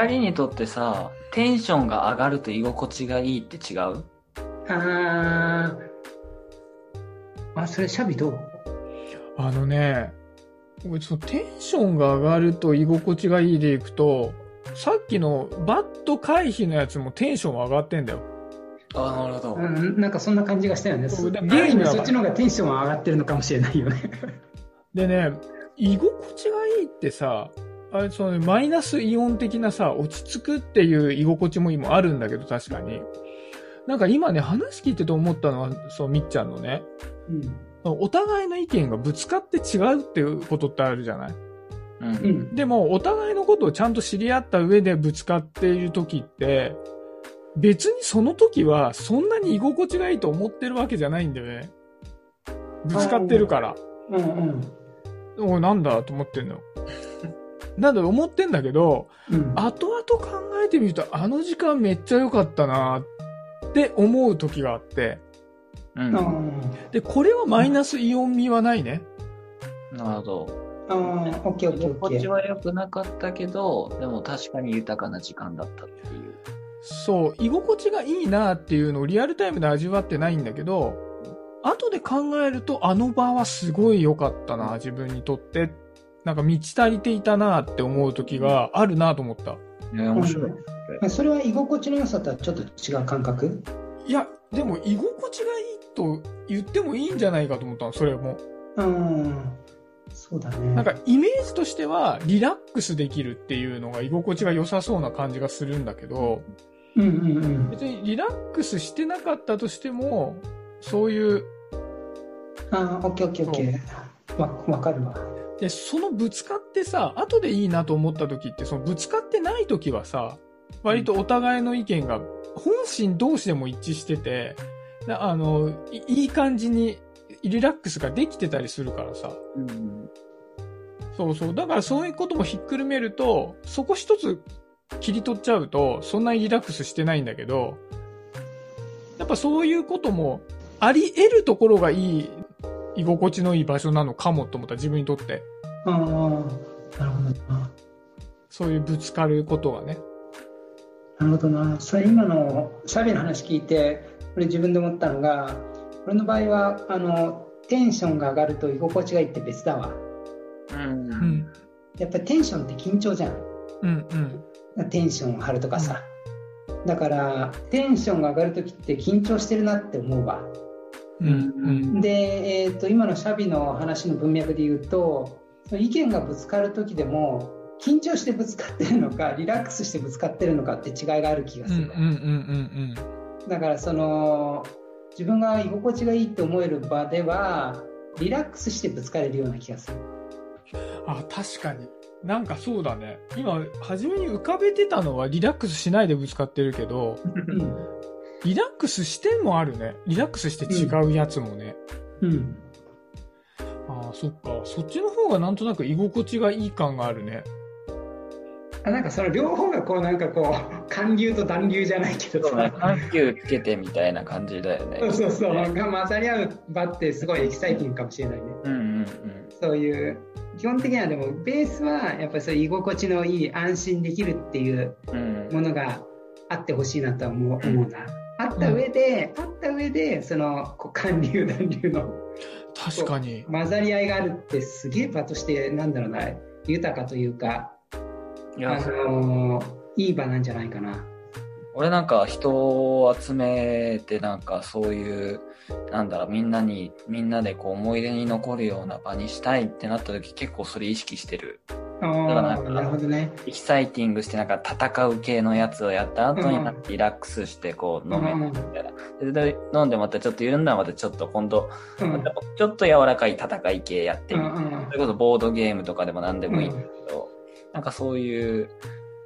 二人にとってさ、テンションが上がると居心地がいいって違う？あー。あ、それシャビどう？あのね、俺そのテンションが上がると居心地がいいでいくと、さっきのバット回避のやつもテンション上がってんだよ。あなるほど。うん、なんかそんな感じがしたよね。ゲームゲームはそっちの方がテンションは上がってるのかもしれないよね。でね、居心地がいいってさ、あれ、そのね、マイナスイオン的なさ、落ち着くっていう居心地も今あるんだけど、確かに。なんか今ね、話聞いてて思ったのは、そう、みっちゃんのね、うん。お互いの意見がぶつかって違うっていうことってあるじゃない？うん。うん。でも、お互いのことをちゃんと知り合った上でぶつかっている時って、別にその時はそんなに居心地がいいと思ってるわけじゃないんだよね。ぶつかってるから。うんうん。おいなんだと思ってんの。なんだろう思ってんだけど、うん。後々考えてみると、あの時間めっちゃ良かったなって思う時があって。うん。あで、これはマイナスイオン味はないね。なるほど。あ、オッケーオッケーオッケー。心地は良くなかったけど、でも確かに豊かな時間だったっていう。そう、居心地がいいなっていうのをリアルタイムで味わってないんだけど、後で考えるとあの場はすごい良かったな、自分にとって。なんか満ち足りていたなって思う時があるなと思った。ね、面白い。それは居心地の良さとはちょっと違う感覚？いや、でも居心地がいいと言ってもいいんじゃないかと思ったの、それも。うん。そうだね。なんかイメージとしてはリラックスできるっていうのが居心地が良さそうな感じがするんだけど、うんうんうん。別にリラックスしてなかったとしても、そういう、ああ、オッケーオッケーオッケー。わ、わかるわ。で、そのぶつかってさ、後でいいなと思った時って、そのぶつかってない時はさ、割とお互いの意見が本心同士でも一致してて、なあの、いいい感じにリラックスができてたりするからさ。うん。そうそう。だからそういうこともひっくるめると、そこ一つ切り取っちゃうと、そんなにリラックスしてないんだけど、やっぱそういうこともあり得るところがいい、居心地のいい場所なのかもと思った、自分にとって。ああ、なるほどな。そういうぶつかることがね。なるほどな。それ今のシャビの話聞いて、これ自分で思ったのが、俺の場合は、あの、テンションが上がると居心地がいいって別だわ。うん。やっぱりテンションって緊張じゃん。うんうん。テンションを張るとかさ。だから、テンションが上がるときって緊張してるなって思うわ。うんうん。で、えー、と今のシャビの話の文脈で言うと意見がぶつかる時でも緊張してぶつかってるのかリラックスしてぶつかってるのかって違いがある気がする、うんうんうんうんだからその自分が居心地がいいって思える場ではリラックスしてぶつかれるような気がするうん。あ、確かに。なんかそうだね。今、初めに浮かべてたのはリラックスしないでぶつかってるけど、うん、リラックスしてもあるね。リラックスして違うやつもね。うん、ああ、そっか。そっちの方がなんとなく居心地がいい感があるね。あなんかその両方がこうなんかこう 寒流と暖流じゃないけどさ。緩急つけてみたいな感じだよね。そうそうそうが混ざり合う場ってすごいエキサイティングかもしれないねうんうんそういう基本的にはでもベースはやっぱりそういう居心地のいい安心できるっていううん。うん。ものがあってほしいなとは思う思うな。あった上で、あった上でそのこう寒流暖流の確かに。混ざり合いがあるってすげえ場としてなんだろうな豊かというかいあや、のいい場なんじゃないかな。俺なんか人を集めてなんかそういう、なんだろう、みんなに、みんなでこう思い出に残るような場にしたいってなった時結構それ意識してる。あからーなるほどね。エキサイティングしてなんか戦う系のやつをやった後にうんなん。かリラックスしてこう飲めうんるみたいな。でで飲んでまたちょっと緩んだらまたちょっと今度、うんちょっと柔らかい戦い系やってみる。うんうん。それこそボードゲームとかでも何でもいいんだけど、なんかそういう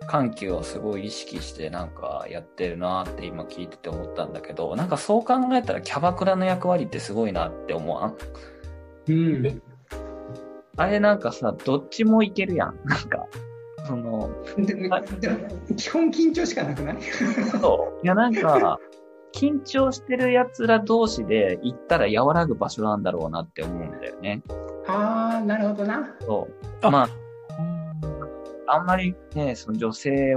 緩急をすごい意識してなんかやってるなって今聞いてて思ったんだけど、なんかそう考えたらキャバクラの役割ってすごいなって思わん？うんあれなんかさ、どっちもいけるやん。なんか、その、でで基本緊張しかなくない？そう。いやなんか、緊張してる奴ら同士で行ったら和らぐ場所なんだろうなって思うんだよね。ああなるほどな。そう。あまあ、あんまりね、その女性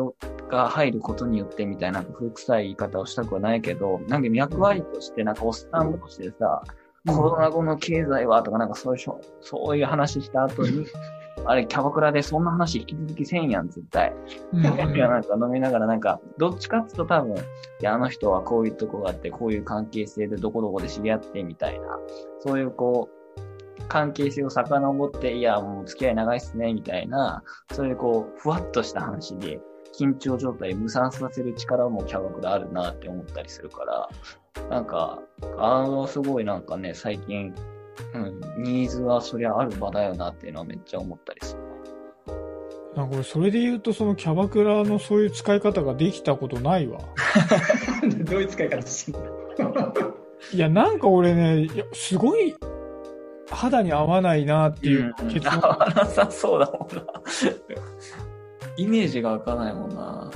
が入ることによってみたいな古臭い言い方をしたくはないけど、なんか役割として、なんかおっさんとしてさ、コロナ後の経済はとかなんかそういうそういう話した後に、あれ、キャバクラでそんな話引き続きせんやん、絶対。うん。いや、なんか飲みながらなんか、どっちかっていうと多分、いや、あの人はこういうとこがあって、こういう関係性でどこどこで知り合ってみたいな、そういうこう、関係性を遡って、いや、もう付き合い長いっすね、みたいな、そういうこう、ふわっとした話で、緊張状態を無産させる力もキャバクラあるなって思ったりするから、なんか、あの、すごいなんかね、最近、うん、ニーズはそりゃある場だよなっていうのはめっちゃ思ったりする。なんか俺、それで言うと、そのキャバクラのそういう使い方ができたことないわ。どういう使い方してんの？いや、なんか俺ね、すごい肌に合わないなっていう結論。合わなさそうだもんな。イメージが湧かないもんな。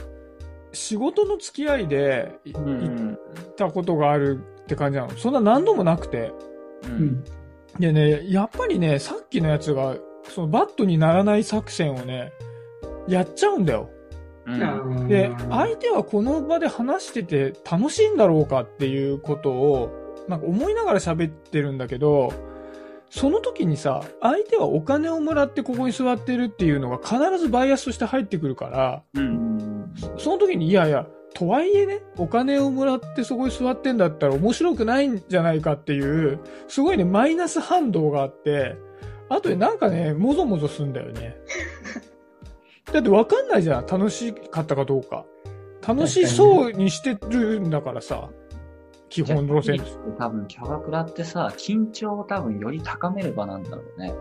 仕事の付き合いでいうん行ったことがあるって感じなの。そんな何度もなくて。う。うんん。でね、やっぱりね、さっきのやつが、そのバットにならない作戦をね、やっちゃうんだよ。うん。で、相手はこの場で話してて楽しいんだろうかっていうことを、なんか思いながら喋ってるんだけど、その時にさ、相手はお金をもらってここに座ってるっていうのが必ずバイアスとして入ってくるから、うん。その時にいやいや、とはいえね、お金をもらってそこに座ってんだったら面白くないんじゃないかっていう、すごいね、マイナス反動があって、あとでなんかね、もぞもぞすんだよね。だってわかんないじゃん、楽しかったかどうか。楽しそうにしてるんだからさ、基本路線。多分、キャバクラってさ、緊張を多分より高める場なんだろうね。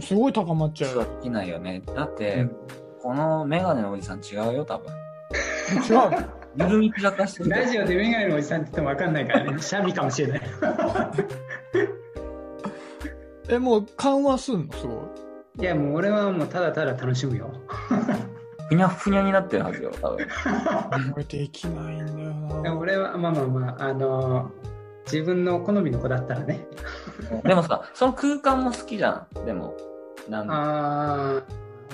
すごい高まっちゃうは。できないよね。だって、うんこのメガネのおじさん違うよ、多分。違う。緩み散らかしてるよ。ラジオでメガネのおじさんって言っても分かんないからね、シャビかもしれない。え、もう緩和すんの？すごい。いや、もう俺はもうただただ楽しむよ。ふにゃふにゃになってるはずよ、多分。これできないんだよな。俺は、まあまあまあ、あの自分の好みの子だったらね。でもさ、その空間も好きじゃん。でも、なんああ、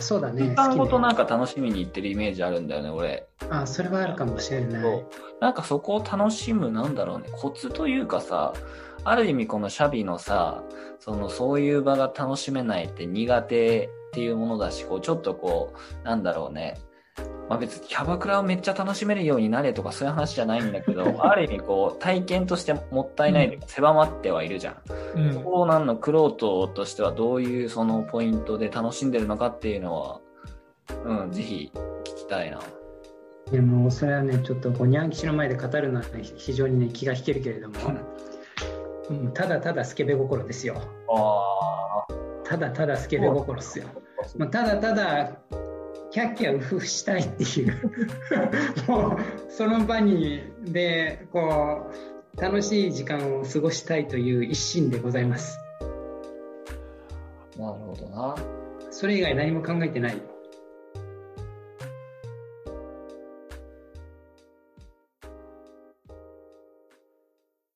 そうだね。空間ごとなんか楽しみに行ってるイメージあるんだよね、俺。あそれはあるかもしれない。なんかそこを楽しむ、なんだろうね、コツというかさ、ある意味このシャビのさ、そのそういう場が楽しめないって苦手っていうものだし、こうちょっとこう、なんだろうね、まあ別にキャバクラをめっちゃ楽しめるようになれとかそういう話じゃないんだけど、ある意味こう体験としてもったいないというか狭まってはいるじゃん。うんそ。こをなんのクロートとしてはどういうそのポイントで楽しんでるのかっていうのは、うん、ぜひ聞きたいな。でもそれはね、ちょっとこうニャン吉の前で語るのは、ね、非常にね、気が引けるけれども、うん、ただただスケベ心ですよ。あただただスケベ心ですよ。もうただただ、キャッキャウフフしたいっていう、もうその場に、で、こう、楽しい時間を過ごしたいという一心でございます。あ、なるほどな。それ以外何も考えてない。